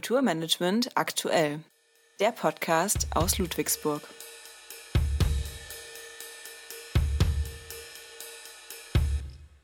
Kulturmanagement aktuell. Der Podcast aus Ludwigsburg.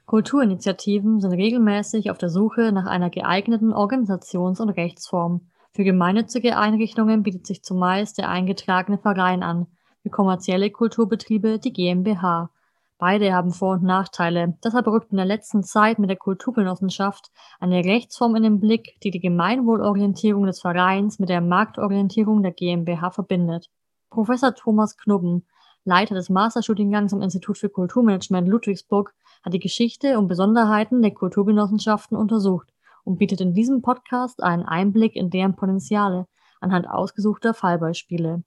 Kulturinitiativen sind regelmäßig auf der Suche nach einer geeigneten Organisations- und Rechtsform. Für gemeinnützige Einrichtungen bietet sich zumeist der eingetragene Verein an, für kommerzielle Kulturbetriebe die GmbH. Beide haben Vor- und Nachteile. Deshalb rückt in der letzten Zeit mit der Kulturgenossenschaft eine Rechtsform in den Blick, die die Gemeinwohlorientierung des Vereins mit der Marktorientierung der GmbH verbindet. Professor Thomas Knubben, Leiter des Masterstudiengangs am Institut für Kulturmanagement Ludwigsburg, hat die Geschichte und Besonderheiten der Kulturgenossenschaften untersucht und bietet in diesem Podcast einen Einblick in deren Potenziale anhand ausgesuchter Fallbeispiele.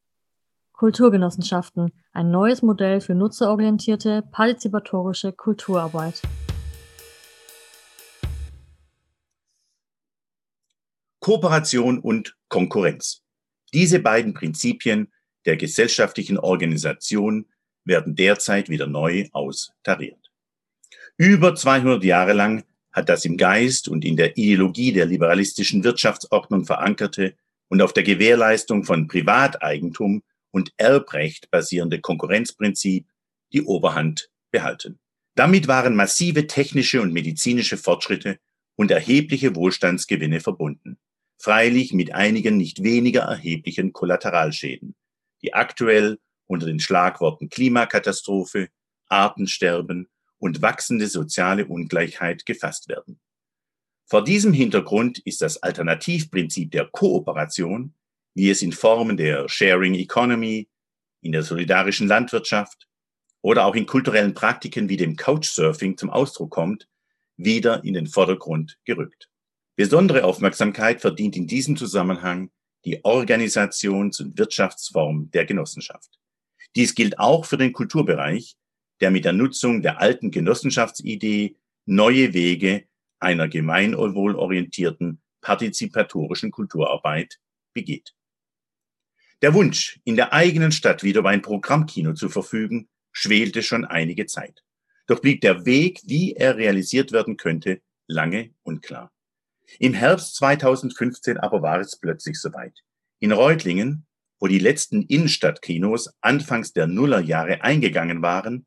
Kulturgenossenschaften, ein neues Modell für nutzerorientierte, partizipatorische Kulturarbeit. Kooperation und Konkurrenz. Diese beiden Prinzipien der gesellschaftlichen Organisation werden derzeit wieder neu austariert. Über 200 Jahre lang hat das im Geist und in der Ideologie der liberalistischen Wirtschaftsordnung verankerte und auf der Gewährleistung von Privateigentum und Erbrecht basierende Konkurrenzprinzip die Oberhand behalten. Damit waren massive technische und medizinische Fortschritte und erhebliche Wohlstandsgewinne verbunden. Freilich mit einigen nicht weniger erheblichen Kollateralschäden, die aktuell unter den Schlagworten Klimakatastrophe, Artensterben und wachsende soziale Ungleichheit gefasst werden. Vor diesem Hintergrund ist das Alternativprinzip der Kooperation wie es in Formen der Sharing Economy, in der solidarischen Landwirtschaft oder auch in kulturellen Praktiken wie dem Couchsurfing zum Ausdruck kommt, wieder in den Vordergrund gerückt. Besondere Aufmerksamkeit verdient in diesem Zusammenhang die Organisations- und Wirtschaftsform der Genossenschaft. Dies gilt auch für den Kulturbereich, der mit der Nutzung der alten Genossenschaftsidee neue Wege einer gemeinwohlorientierten partizipatorischen Kulturarbeit begeht. Der Wunsch, in der eigenen Stadt wieder über ein Programmkino zu verfügen, schwelte schon einige Zeit. Doch blieb der Weg, wie er realisiert werden könnte, lange unklar. Im Herbst 2015 aber war es plötzlich soweit. In Reutlingen, wo die letzten Innenstadtkinos anfangs der Nullerjahre eingegangen waren,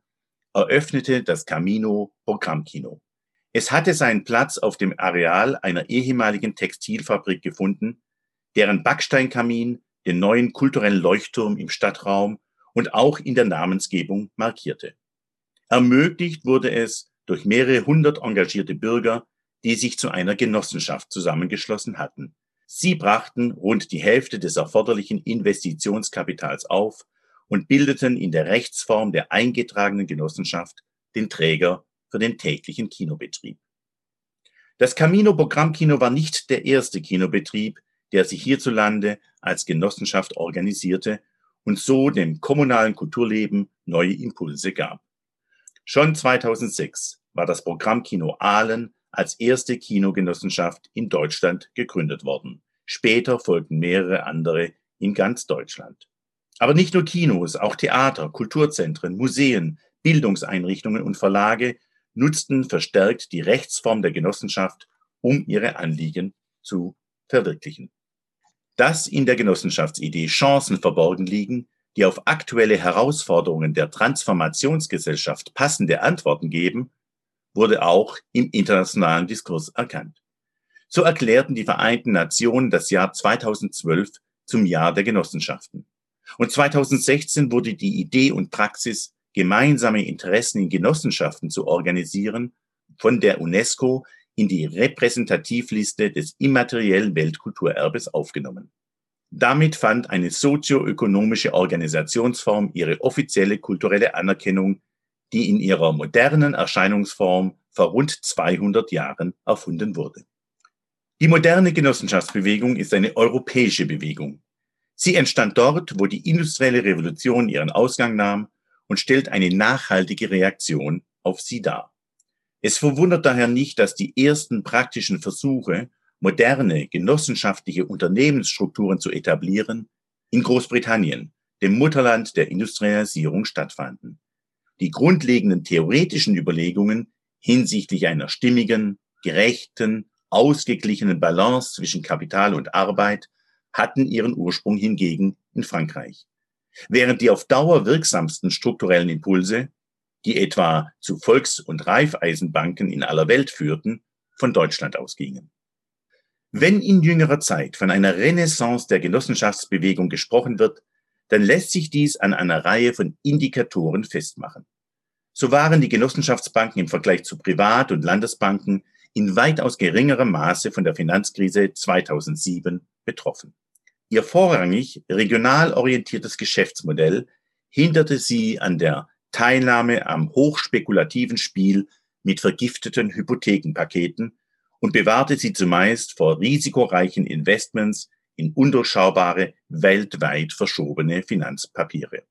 eröffnete das Camino Programmkino. Es hatte seinen Platz auf dem Areal einer ehemaligen Textilfabrik gefunden, deren Backsteinkamin den neuen kulturellen Leuchtturm im Stadtraum und auch in der Namensgebung markierte. Ermöglicht wurde es durch mehrere hundert engagierte Bürger, die sich zu einer Genossenschaft zusammengeschlossen hatten. Sie brachten rund die Hälfte des erforderlichen Investitionskapitals auf und bildeten in der Rechtsform der eingetragenen Genossenschaft den Träger für den täglichen Kinobetrieb. Das Camino Programmkino war nicht der erste Kinobetrieb, der sich hierzulande als Genossenschaft organisierte und so dem kommunalen Kulturleben neue Impulse gab. Schon 2006 war das Programm Kino Aalen als erste Kinogenossenschaft in Deutschland gegründet worden. Später folgten mehrere andere in ganz Deutschland. Aber nicht nur Kinos, auch Theater, Kulturzentren, Museen, Bildungseinrichtungen und Verlage nutzten verstärkt die Rechtsform der Genossenschaft, um ihre Anliegen zu verwirklichen dass in der Genossenschaftsidee Chancen verborgen liegen, die auf aktuelle Herausforderungen der Transformationsgesellschaft passende Antworten geben, wurde auch im internationalen Diskurs erkannt. So erklärten die Vereinten Nationen das Jahr 2012 zum Jahr der Genossenschaften. Und 2016 wurde die Idee und Praxis, gemeinsame Interessen in Genossenschaften zu organisieren, von der UNESCO in die Repräsentativliste des immateriellen Weltkulturerbes aufgenommen. Damit fand eine sozioökonomische Organisationsform ihre offizielle kulturelle Anerkennung, die in ihrer modernen Erscheinungsform vor rund 200 Jahren erfunden wurde. Die moderne Genossenschaftsbewegung ist eine europäische Bewegung. Sie entstand dort, wo die industrielle Revolution ihren Ausgang nahm und stellt eine nachhaltige Reaktion auf sie dar. Es verwundert daher nicht, dass die ersten praktischen Versuche, moderne genossenschaftliche Unternehmensstrukturen zu etablieren, in Großbritannien, dem Mutterland der Industrialisierung, stattfanden. Die grundlegenden theoretischen Überlegungen hinsichtlich einer stimmigen, gerechten, ausgeglichenen Balance zwischen Kapital und Arbeit hatten ihren Ursprung hingegen in Frankreich. Während die auf Dauer wirksamsten strukturellen Impulse, die etwa zu Volks- und Reifeisenbanken in aller Welt führten, von Deutschland ausgingen. Wenn in jüngerer Zeit von einer Renaissance der Genossenschaftsbewegung gesprochen wird, dann lässt sich dies an einer Reihe von Indikatoren festmachen. So waren die Genossenschaftsbanken im Vergleich zu Privat- und Landesbanken in weitaus geringerem Maße von der Finanzkrise 2007 betroffen. Ihr vorrangig regional orientiertes Geschäftsmodell hinderte sie an der Teilnahme am hochspekulativen Spiel mit vergifteten Hypothekenpaketen und bewahrte sie zumeist vor risikoreichen Investments in undurchschaubare, weltweit verschobene Finanzpapiere.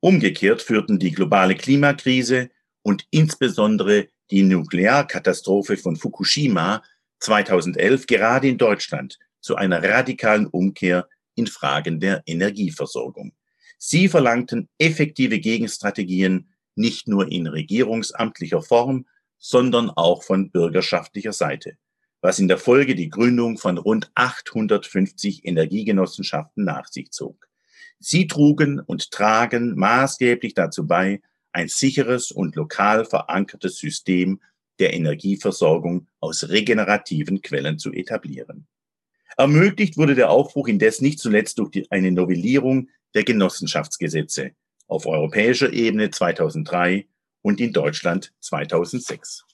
Umgekehrt führten die globale Klimakrise und insbesondere die Nuklearkatastrophe von Fukushima 2011 gerade in Deutschland zu einer radikalen Umkehr in Fragen der Energieversorgung. Sie verlangten effektive Gegenstrategien nicht nur in regierungsamtlicher Form, sondern auch von bürgerschaftlicher Seite, was in der Folge die Gründung von rund 850 Energiegenossenschaften nach sich zog. Sie trugen und tragen maßgeblich dazu bei, ein sicheres und lokal verankertes System der Energieversorgung aus regenerativen Quellen zu etablieren. Ermöglicht wurde der Aufbruch indes nicht zuletzt durch die, eine Novellierung der Genossenschaftsgesetze auf europäischer Ebene 2003 und in Deutschland 2006.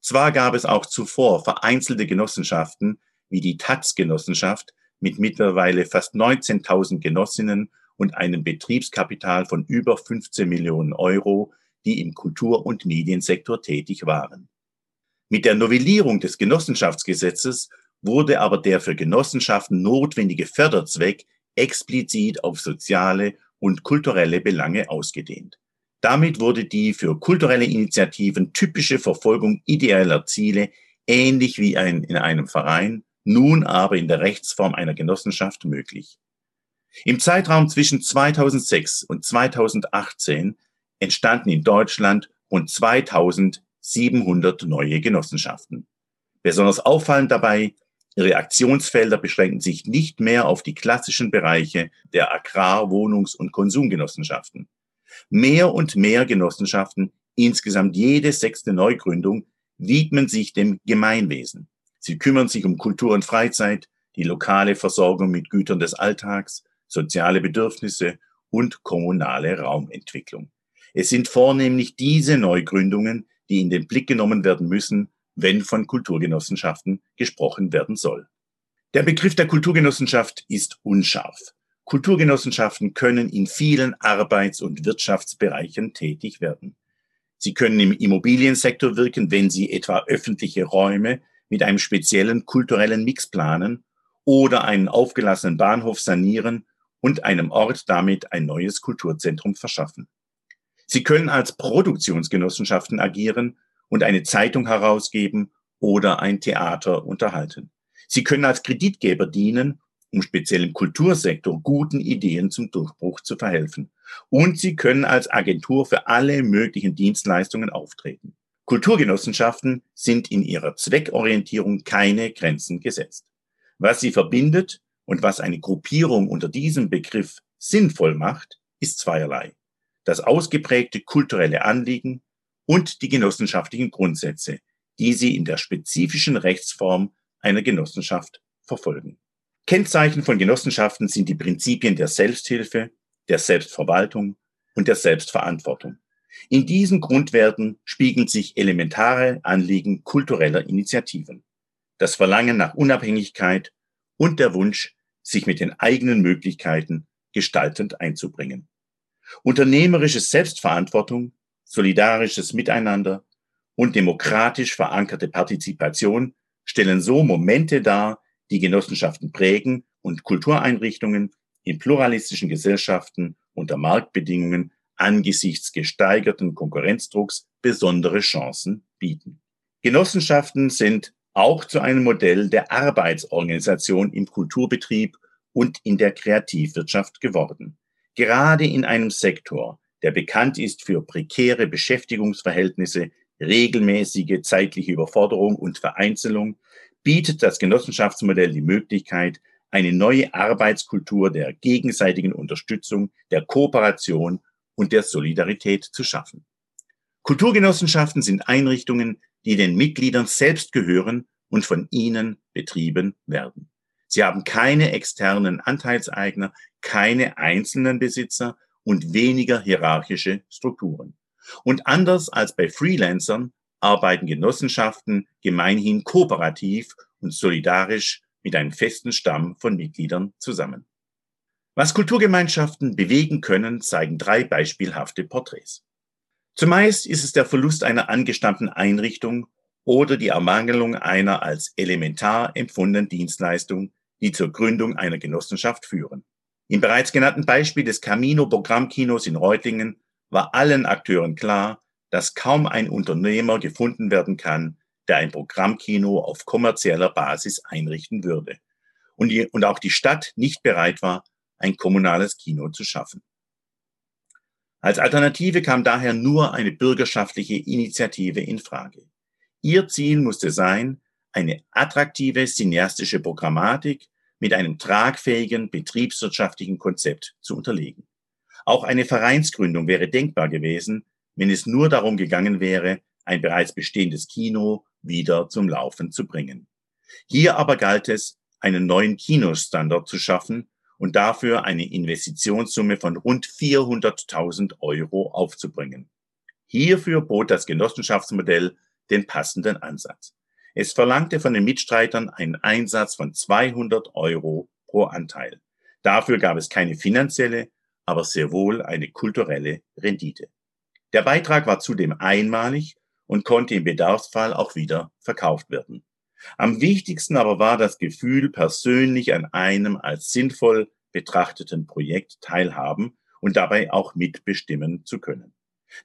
Zwar gab es auch zuvor vereinzelte Genossenschaften wie die Taz-Genossenschaft mit mittlerweile fast 19.000 Genossinnen und einem Betriebskapital von über 15 Millionen Euro, die im Kultur- und Mediensektor tätig waren. Mit der Novellierung des Genossenschaftsgesetzes wurde aber der für Genossenschaften notwendige Förderzweck explizit auf soziale und kulturelle Belange ausgedehnt. Damit wurde die für kulturelle Initiativen typische Verfolgung ideeller Ziele ähnlich wie ein, in einem Verein, nun aber in der Rechtsform einer Genossenschaft möglich. Im Zeitraum zwischen 2006 und 2018 entstanden in Deutschland rund 2700 neue Genossenschaften. Besonders auffallend dabei, ihre Aktionsfelder beschränken sich nicht mehr auf die klassischen Bereiche der Agrar-, Wohnungs- und Konsumgenossenschaften. Mehr und mehr Genossenschaften, insgesamt jede sechste Neugründung, widmen sich dem Gemeinwesen. Sie kümmern sich um Kultur und Freizeit, die lokale Versorgung mit Gütern des Alltags, soziale Bedürfnisse und kommunale Raumentwicklung. Es sind vornehmlich diese Neugründungen, die in den Blick genommen werden müssen, wenn von Kulturgenossenschaften gesprochen werden soll. Der Begriff der Kulturgenossenschaft ist unscharf. Kulturgenossenschaften können in vielen Arbeits- und Wirtschaftsbereichen tätig werden. Sie können im Immobiliensektor wirken, wenn sie etwa öffentliche Räume mit einem speziellen kulturellen Mix planen oder einen aufgelassenen Bahnhof sanieren und einem Ort damit ein neues Kulturzentrum verschaffen. Sie können als Produktionsgenossenschaften agieren und eine Zeitung herausgeben oder ein Theater unterhalten. Sie können als Kreditgeber dienen, um speziell im Kultursektor guten Ideen zum Durchbruch zu verhelfen. Und sie können als Agentur für alle möglichen Dienstleistungen auftreten. Kulturgenossenschaften sind in ihrer Zweckorientierung keine Grenzen gesetzt. Was sie verbindet, und was eine Gruppierung unter diesem Begriff sinnvoll macht, ist zweierlei. Das ausgeprägte kulturelle Anliegen und die genossenschaftlichen Grundsätze, die sie in der spezifischen Rechtsform einer Genossenschaft verfolgen. Kennzeichen von Genossenschaften sind die Prinzipien der Selbsthilfe, der Selbstverwaltung und der Selbstverantwortung. In diesen Grundwerten spiegeln sich elementare Anliegen kultureller Initiativen. Das Verlangen nach Unabhängigkeit und der Wunsch, sich mit den eigenen Möglichkeiten gestaltend einzubringen. Unternehmerische Selbstverantwortung, solidarisches Miteinander und demokratisch verankerte Partizipation stellen so Momente dar, die Genossenschaften prägen und Kultureinrichtungen in pluralistischen Gesellschaften unter Marktbedingungen angesichts gesteigerten Konkurrenzdrucks besondere Chancen bieten. Genossenschaften sind auch zu einem Modell der Arbeitsorganisation im Kulturbetrieb und in der Kreativwirtschaft geworden. Gerade in einem Sektor, der bekannt ist für prekäre Beschäftigungsverhältnisse, regelmäßige zeitliche Überforderung und Vereinzelung, bietet das Genossenschaftsmodell die Möglichkeit, eine neue Arbeitskultur der gegenseitigen Unterstützung, der Kooperation und der Solidarität zu schaffen. Kulturgenossenschaften sind Einrichtungen, die den Mitgliedern selbst gehören und von ihnen betrieben werden. Sie haben keine externen Anteilseigner, keine einzelnen Besitzer und weniger hierarchische Strukturen. Und anders als bei Freelancern arbeiten Genossenschaften gemeinhin kooperativ und solidarisch mit einem festen Stamm von Mitgliedern zusammen. Was Kulturgemeinschaften bewegen können, zeigen drei beispielhafte Porträts. Zumeist ist es der Verlust einer angestammten Einrichtung oder die Ermangelung einer als elementar empfundenen Dienstleistung, die zur Gründung einer Genossenschaft führen. Im bereits genannten Beispiel des Camino Programmkinos in Reutlingen war allen Akteuren klar, dass kaum ein Unternehmer gefunden werden kann, der ein Programmkino auf kommerzieller Basis einrichten würde. Und, die, und auch die Stadt nicht bereit war, ein kommunales Kino zu schaffen. Als Alternative kam daher nur eine bürgerschaftliche Initiative in Frage. Ihr Ziel musste sein, eine attraktive cineastische Programmatik mit einem tragfähigen betriebswirtschaftlichen Konzept zu unterlegen. Auch eine Vereinsgründung wäre denkbar gewesen, wenn es nur darum gegangen wäre, ein bereits bestehendes Kino wieder zum Laufen zu bringen. Hier aber galt es, einen neuen Kinostandard zu schaffen und dafür eine Investitionssumme von rund 400.000 Euro aufzubringen. Hierfür bot das Genossenschaftsmodell den passenden Ansatz. Es verlangte von den Mitstreitern einen Einsatz von 200 Euro pro Anteil. Dafür gab es keine finanzielle, aber sehr wohl eine kulturelle Rendite. Der Beitrag war zudem einmalig und konnte im Bedarfsfall auch wieder verkauft werden. Am wichtigsten aber war das Gefühl, persönlich an einem als sinnvoll betrachteten Projekt teilhaben und dabei auch mitbestimmen zu können.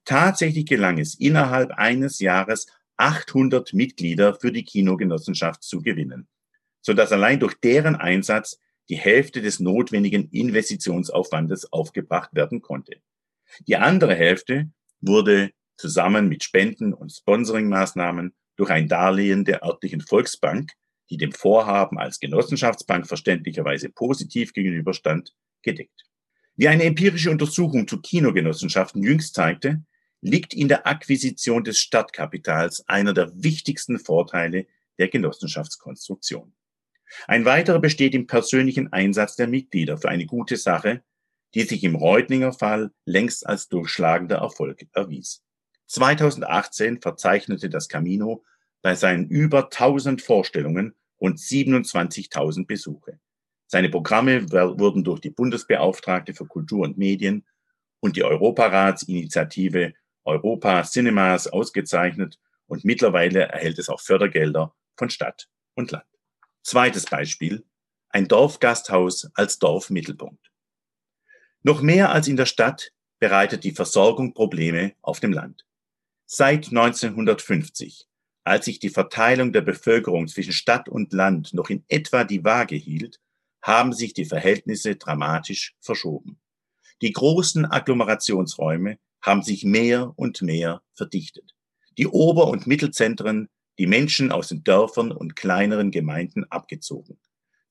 Tatsächlich gelang es innerhalb eines Jahres 800 Mitglieder für die Kinogenossenschaft zu gewinnen, sodass allein durch deren Einsatz die Hälfte des notwendigen Investitionsaufwandes aufgebracht werden konnte. Die andere Hälfte wurde zusammen mit Spenden und Sponsoringmaßnahmen durch ein Darlehen der örtlichen Volksbank, die dem Vorhaben als Genossenschaftsbank verständlicherweise positiv gegenüberstand, gedeckt. Wie eine empirische Untersuchung zu Kinogenossenschaften jüngst zeigte, liegt in der Akquisition des Stadtkapitals einer der wichtigsten Vorteile der Genossenschaftskonstruktion. Ein weiterer besteht im persönlichen Einsatz der Mitglieder für eine gute Sache, die sich im Reutlinger Fall längst als durchschlagender Erfolg erwies. 2018 verzeichnete das Camino bei seinen über 1000 Vorstellungen rund 27.000 Besuche. Seine Programme wurden durch die Bundesbeauftragte für Kultur und Medien und die Europaratsinitiative Europa Cinemas ausgezeichnet und mittlerweile erhält es auch Fördergelder von Stadt und Land. Zweites Beispiel, ein Dorfgasthaus als Dorfmittelpunkt. Noch mehr als in der Stadt bereitet die Versorgung Probleme auf dem Land. Seit 1950, als sich die Verteilung der Bevölkerung zwischen Stadt und Land noch in etwa die Waage hielt, haben sich die Verhältnisse dramatisch verschoben. Die großen Agglomerationsräume haben sich mehr und mehr verdichtet. Die Ober- und Mittelzentren, die Menschen aus den Dörfern und kleineren Gemeinden abgezogen.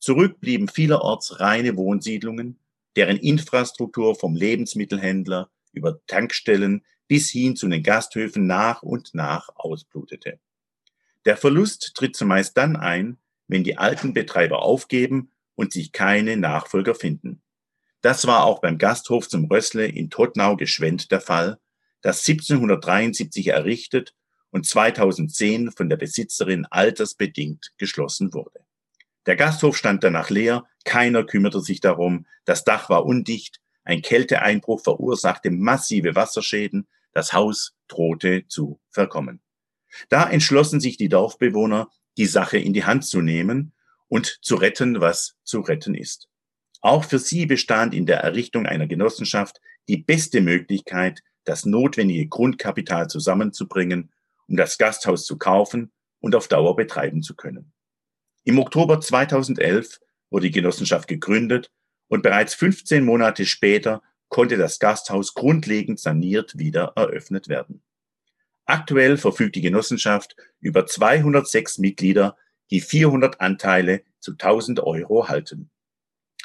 Zurück blieben vielerorts reine Wohnsiedlungen, deren Infrastruktur vom Lebensmittelhändler über Tankstellen bis hin zu den Gasthöfen nach und nach ausblutete. Der Verlust tritt zumeist dann ein, wenn die alten Betreiber aufgeben und sich keine Nachfolger finden. Das war auch beim Gasthof zum Rössle in Totnau-Geschwend der Fall, das 1773 errichtet und 2010 von der Besitzerin altersbedingt geschlossen wurde. Der Gasthof stand danach leer, keiner kümmerte sich darum, das Dach war undicht, ein Kälteeinbruch verursachte massive Wasserschäden, das Haus drohte zu verkommen. Da entschlossen sich die Dorfbewohner, die Sache in die Hand zu nehmen und zu retten, was zu retten ist. Auch für sie bestand in der Errichtung einer Genossenschaft die beste Möglichkeit, das notwendige Grundkapital zusammenzubringen, um das Gasthaus zu kaufen und auf Dauer betreiben zu können. Im Oktober 2011 wurde die Genossenschaft gegründet und bereits 15 Monate später konnte das Gasthaus grundlegend saniert wieder eröffnet werden. Aktuell verfügt die Genossenschaft über 206 Mitglieder, die 400 Anteile zu 1000 Euro halten.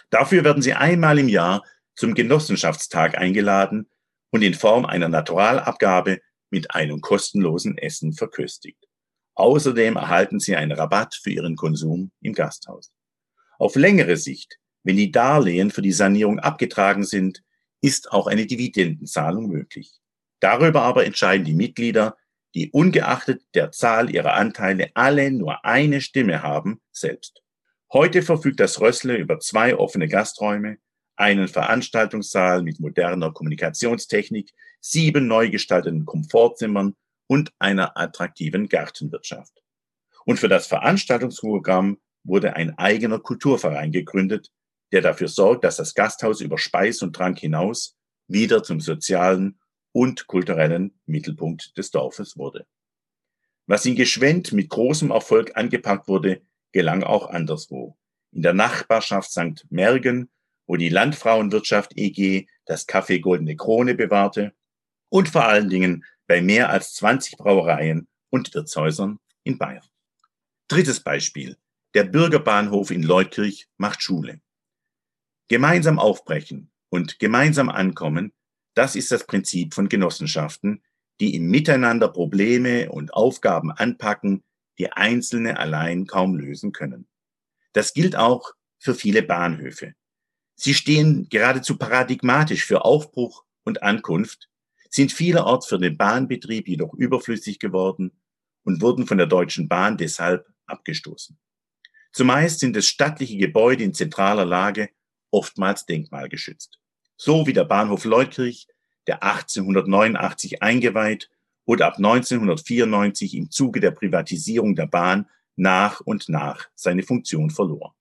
Dafür werden sie einmal im Jahr zum Genossenschaftstag eingeladen und in Form einer Naturalabgabe mit einem kostenlosen Essen verköstigt. Außerdem erhalten sie einen Rabatt für ihren Konsum im Gasthaus. Auf längere Sicht, wenn die Darlehen für die Sanierung abgetragen sind, ist auch eine Dividendenzahlung möglich. Darüber aber entscheiden die Mitglieder, die ungeachtet der Zahl ihrer Anteile alle nur eine Stimme haben, selbst. Heute verfügt das Rössle über zwei offene Gasträume, einen Veranstaltungssaal mit moderner Kommunikationstechnik, sieben neu gestalteten Komfortzimmern und einer attraktiven Gartenwirtschaft. Und für das Veranstaltungsprogramm wurde ein eigener Kulturverein gegründet, der dafür sorgt, dass das Gasthaus über Speis und Trank hinaus wieder zum sozialen und kulturellen Mittelpunkt des Dorfes wurde. Was in Geschwend mit großem Erfolg angepackt wurde, gelang auch anderswo. In der Nachbarschaft St. Mergen, wo die Landfrauenwirtschaft EG das Café Goldene Krone bewahrte und vor allen Dingen bei mehr als 20 Brauereien und Wirtshäusern in Bayern. Drittes Beispiel. Der Bürgerbahnhof in Leutkirch macht Schule. Gemeinsam aufbrechen und gemeinsam ankommen, das ist das Prinzip von Genossenschaften, die im Miteinander Probleme und Aufgaben anpacken, die Einzelne allein kaum lösen können. Das gilt auch für viele Bahnhöfe. Sie stehen geradezu paradigmatisch für Aufbruch und Ankunft, sind vielerorts für den Bahnbetrieb jedoch überflüssig geworden und wurden von der Deutschen Bahn deshalb abgestoßen. Zumeist sind es stattliche Gebäude in zentraler Lage oftmals denkmalgeschützt. So wie der Bahnhof Leutkirch, der 1889 eingeweiht und ab 1994 im Zuge der Privatisierung der Bahn nach und nach seine Funktion verlor.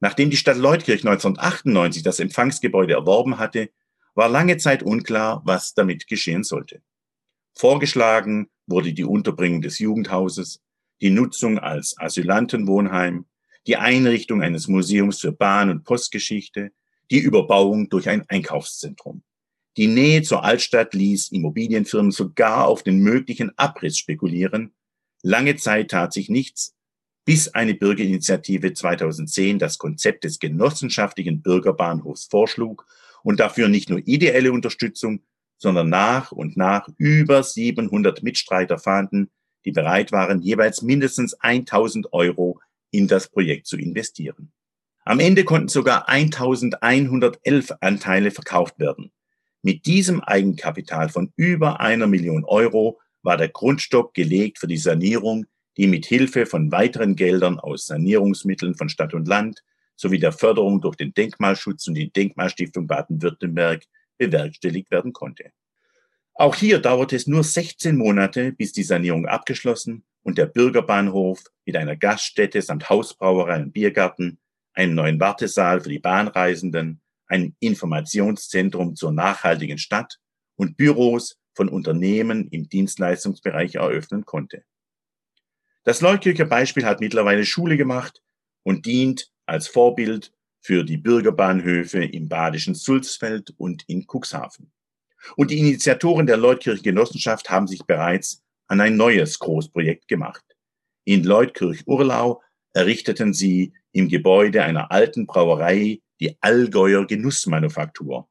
Nachdem die Stadt Leutkirch 1998 das Empfangsgebäude erworben hatte, war lange Zeit unklar, was damit geschehen sollte. Vorgeschlagen wurde die Unterbringung des Jugendhauses, die Nutzung als Asylantenwohnheim, die Einrichtung eines Museums für Bahn- und Postgeschichte, die Überbauung durch ein Einkaufszentrum. Die Nähe zur Altstadt ließ Immobilienfirmen sogar auf den möglichen Abriss spekulieren. Lange Zeit tat sich nichts, bis eine Bürgerinitiative 2010 das Konzept des genossenschaftlichen Bürgerbahnhofs vorschlug und dafür nicht nur ideelle Unterstützung, sondern nach und nach über 700 Mitstreiter fanden, die bereit waren, jeweils mindestens 1000 Euro in das Projekt zu investieren. Am Ende konnten sogar 1111 Anteile verkauft werden. Mit diesem Eigenkapital von über einer Million Euro war der Grundstock gelegt für die Sanierung, die mit Hilfe von weiteren Geldern aus Sanierungsmitteln von Stadt und Land sowie der Förderung durch den Denkmalschutz und die Denkmalstiftung Baden-Württemberg bewerkstelligt werden konnte. Auch hier dauerte es nur 16 Monate, bis die Sanierung abgeschlossen und der Bürgerbahnhof mit einer Gaststätte samt Hausbrauerei und Biergarten, einem neuen Wartesaal für die Bahnreisenden, einem Informationszentrum zur nachhaltigen Stadt und Büros von Unternehmen im Dienstleistungsbereich eröffnen konnte. Das Leutkircher Beispiel hat mittlerweile Schule gemacht und dient als Vorbild für die Bürgerbahnhöfe im badischen Sulzfeld und in Cuxhaven. Und die Initiatoren der Leutkirch Genossenschaft haben sich bereits an ein neues Großprojekt gemacht. In Leutkirch-Urlau errichteten sie im Gebäude einer alten Brauerei die Allgäuer Genussmanufaktur,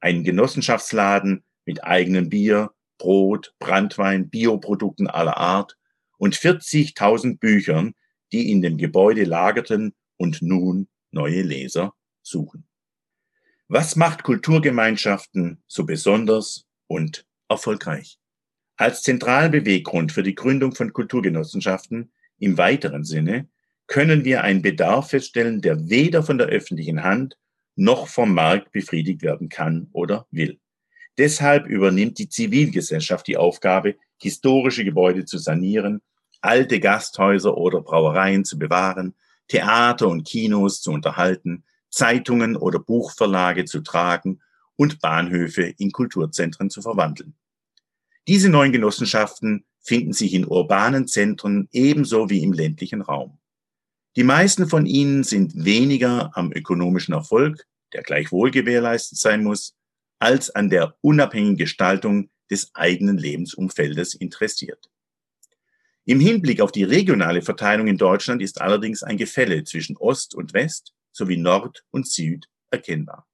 einen Genossenschaftsladen mit eigenem Bier, Brot, Brandwein, Bioprodukten aller Art und 40.000 Büchern, die in dem Gebäude lagerten und nun neue Leser suchen. Was macht Kulturgemeinschaften so besonders und erfolgreich? Als zentralen Beweggrund für die Gründung von Kulturgenossenschaften im weiteren Sinne können wir einen Bedarf feststellen, der weder von der öffentlichen Hand noch vom Markt befriedigt werden kann oder will. Deshalb übernimmt die Zivilgesellschaft die Aufgabe, historische Gebäude zu sanieren, alte Gasthäuser oder Brauereien zu bewahren, Theater und Kinos zu unterhalten, Zeitungen oder Buchverlage zu tragen und Bahnhöfe in Kulturzentren zu verwandeln. Diese neuen Genossenschaften finden sich in urbanen Zentren ebenso wie im ländlichen Raum. Die meisten von ihnen sind weniger am ökonomischen Erfolg, der gleichwohl gewährleistet sein muss, als an der unabhängigen Gestaltung des eigenen Lebensumfeldes interessiert. Im Hinblick auf die regionale Verteilung in Deutschland ist allerdings ein Gefälle zwischen Ost und West sowie Nord und Süd erkennbar.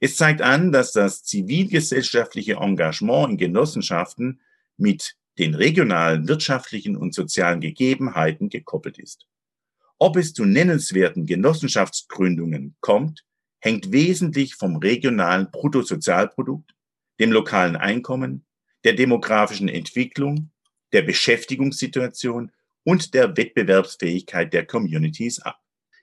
Es zeigt an, dass das zivilgesellschaftliche Engagement in Genossenschaften mit den regionalen wirtschaftlichen und sozialen Gegebenheiten gekoppelt ist. Ob es zu nennenswerten Genossenschaftsgründungen kommt, hängt wesentlich vom regionalen Bruttosozialprodukt, dem lokalen Einkommen, der demografischen Entwicklung, der Beschäftigungssituation und der Wettbewerbsfähigkeit der Communities ab.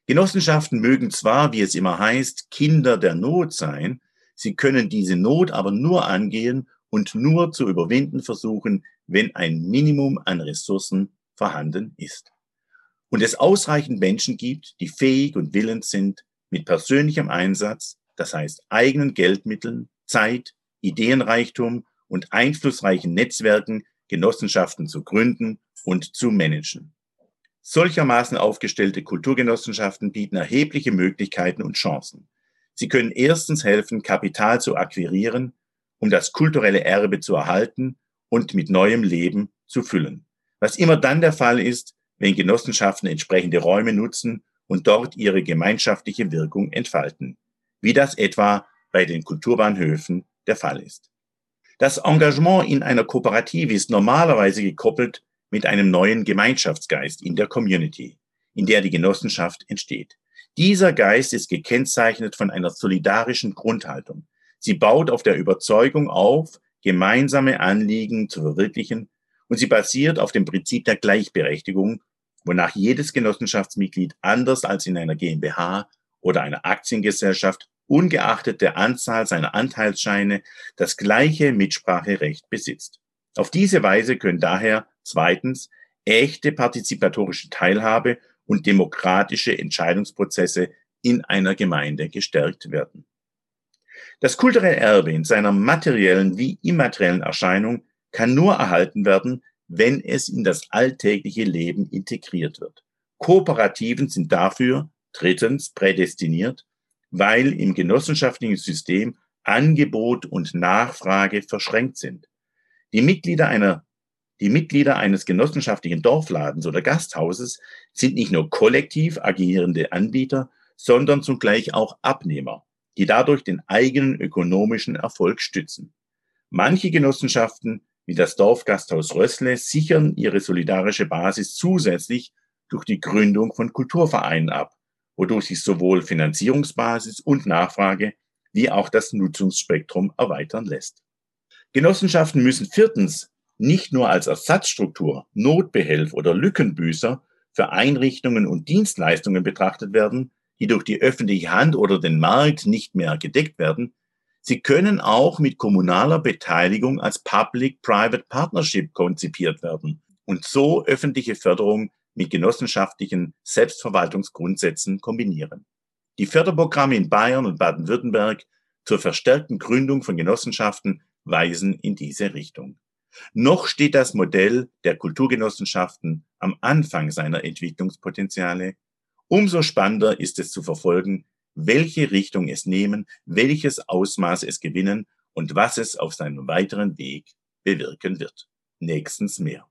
Genossenschaften mögen zwar, wie es immer heißt, Kinder der Not sein, sie können diese Not aber nur angehen und nur zu überwinden versuchen, wenn ein Minimum an Ressourcen vorhanden ist. Und es ausreichend Menschen gibt, die fähig und willens sind, mit persönlichem Einsatz, das heißt eigenen Geldmitteln, Zeit, Ideenreichtum und einflussreichen Netzwerken Genossenschaften zu gründen und zu managen. Solchermaßen aufgestellte Kulturgenossenschaften bieten erhebliche Möglichkeiten und Chancen. Sie können erstens helfen, Kapital zu akquirieren, um das kulturelle Erbe zu erhalten und mit neuem Leben zu füllen. Was immer dann der Fall ist, wenn Genossenschaften entsprechende Räume nutzen und dort ihre gemeinschaftliche Wirkung entfalten, wie das etwa bei den Kulturbahnhöfen der Fall ist. Das Engagement in einer Kooperative ist normalerweise gekoppelt mit einem neuen Gemeinschaftsgeist in der Community, in der die Genossenschaft entsteht. Dieser Geist ist gekennzeichnet von einer solidarischen Grundhaltung. Sie baut auf der Überzeugung auf, gemeinsame Anliegen zu verwirklichen und sie basiert auf dem Prinzip der Gleichberechtigung, wonach jedes Genossenschaftsmitglied anders als in einer GmbH oder einer Aktiengesellschaft ungeachtet der Anzahl seiner Anteilsscheine das gleiche Mitspracherecht besitzt. Auf diese Weise können daher Zweitens, echte partizipatorische Teilhabe und demokratische Entscheidungsprozesse in einer Gemeinde gestärkt werden. Das kulturelle Erbe in seiner materiellen wie immateriellen Erscheinung kann nur erhalten werden, wenn es in das alltägliche Leben integriert wird. Kooperativen sind dafür drittens prädestiniert, weil im genossenschaftlichen System Angebot und Nachfrage verschränkt sind. Die Mitglieder einer die Mitglieder eines genossenschaftlichen Dorfladens oder Gasthauses sind nicht nur kollektiv agierende Anbieter, sondern zugleich auch Abnehmer, die dadurch den eigenen ökonomischen Erfolg stützen. Manche Genossenschaften, wie das Dorfgasthaus Rössle, sichern ihre solidarische Basis zusätzlich durch die Gründung von Kulturvereinen ab, wodurch sich sowohl Finanzierungsbasis und Nachfrage wie auch das Nutzungsspektrum erweitern lässt. Genossenschaften müssen viertens nicht nur als Ersatzstruktur, Notbehelf oder Lückenbüßer für Einrichtungen und Dienstleistungen betrachtet werden, die durch die öffentliche Hand oder den Markt nicht mehr gedeckt werden, sie können auch mit kommunaler Beteiligung als Public-Private Partnership konzipiert werden und so öffentliche Förderung mit genossenschaftlichen Selbstverwaltungsgrundsätzen kombinieren. Die Förderprogramme in Bayern und Baden-Württemberg zur verstärkten Gründung von Genossenschaften weisen in diese Richtung. Noch steht das Modell der Kulturgenossenschaften am Anfang seiner Entwicklungspotenziale. Umso spannender ist es zu verfolgen, welche Richtung es nehmen, welches Ausmaß es gewinnen und was es auf seinem weiteren Weg bewirken wird. Nächstens mehr.